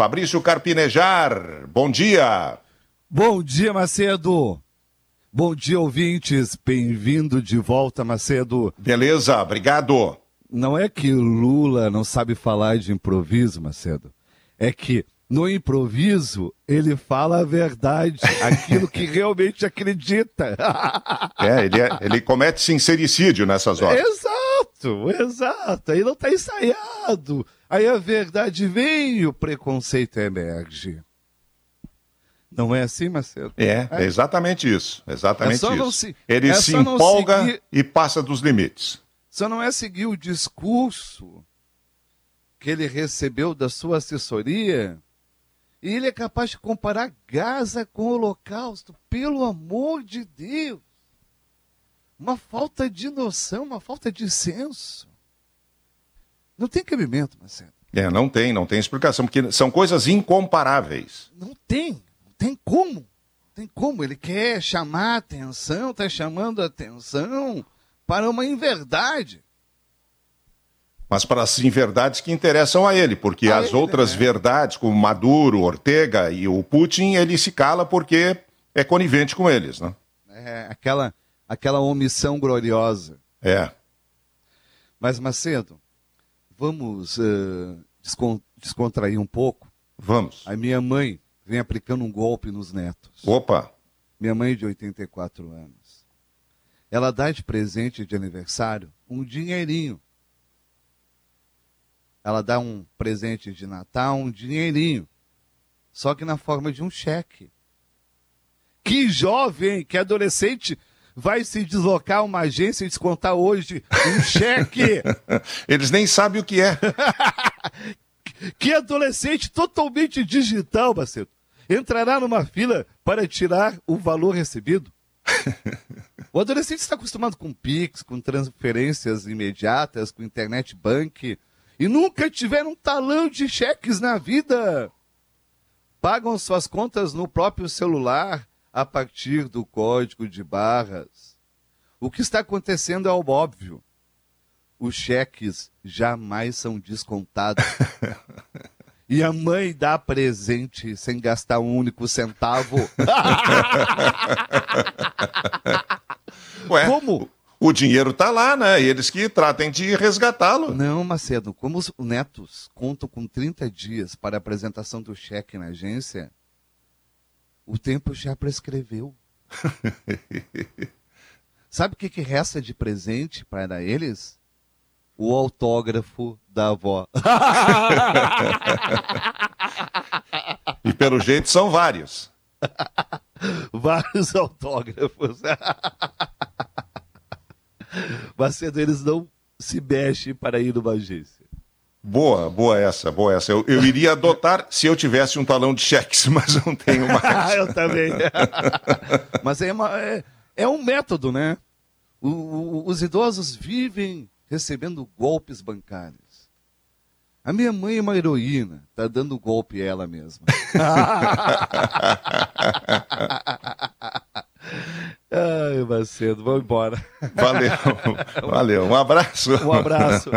Fabrício Carpinejar, bom dia. Bom dia, Macedo. Bom dia, ouvintes. Bem-vindo de volta, Macedo. Beleza, obrigado. Não é que Lula não sabe falar de improviso, Macedo. É que no improviso ele fala a verdade, aquilo que realmente acredita. é, ele, é, ele comete sincericídio nessas horas. Exato, exato. Aí não está ensaiado. Aí a verdade vem e o preconceito emerge. Não é assim, Marcelo? É, é exatamente isso. Exatamente é isso. Se, Ele é se empolga seguir, e passa dos limites. Só não é seguir o discurso que ele recebeu da sua assessoria. E ele é capaz de comparar Gaza com o Holocausto. Pelo amor de Deus! Uma falta de noção, uma falta de senso. Não tem cabimento, Marcelo. É, não tem, não tem explicação, porque são coisas incomparáveis. Não tem tem como. Tem como. Ele quer chamar atenção, está chamando atenção para uma inverdade. Mas para as inverdades que interessam a ele, porque a as ele, outras né? verdades, como Maduro, Ortega e o Putin, ele se cala porque é conivente com eles, né? É, aquela, aquela omissão gloriosa. É. Mas, Macedo, vamos uh, descontrair um pouco? Vamos. A minha mãe vem aplicando um golpe nos netos. Opa! Minha mãe de 84 anos. Ela dá de presente de aniversário um dinheirinho. Ela dá um presente de Natal, um dinheirinho. Só que na forma de um cheque. Que jovem, que adolescente vai se deslocar uma agência e descontar hoje um cheque? Eles nem sabem o que é. que adolescente totalmente digital, Macedo entrará numa fila para tirar o valor recebido? o adolescente está acostumado com Pix, com transferências imediatas, com internet bank e nunca tiveram um talão de cheques na vida. Pagam suas contas no próprio celular a partir do código de barras. O que está acontecendo é o óbvio. Os cheques jamais são descontados. e a mãe dá presente sem gastar um único centavo. Ué, Como? O dinheiro está lá, né? Eles que tratem de resgatá-lo. Não, Macedo, como os netos contam com 30 dias para a apresentação do cheque na agência, o tempo já prescreveu. Sabe o que, que resta de presente para eles? o autógrafo da avó. e pelo jeito são vários. vários autógrafos. Macedo, eles não se mexem para ir numa agência. Boa, boa essa, boa essa. Eu, eu iria adotar se eu tivesse um talão de cheques, mas não tenho mais. eu também. mas é, uma, é, é, um método, né? O, o, os idosos vivem recebendo golpes bancários. A minha mãe é uma heroína, tá dando golpe ela mesma. Ai, Macedo, vamos embora. Valeu, valeu. Um abraço. Um abraço.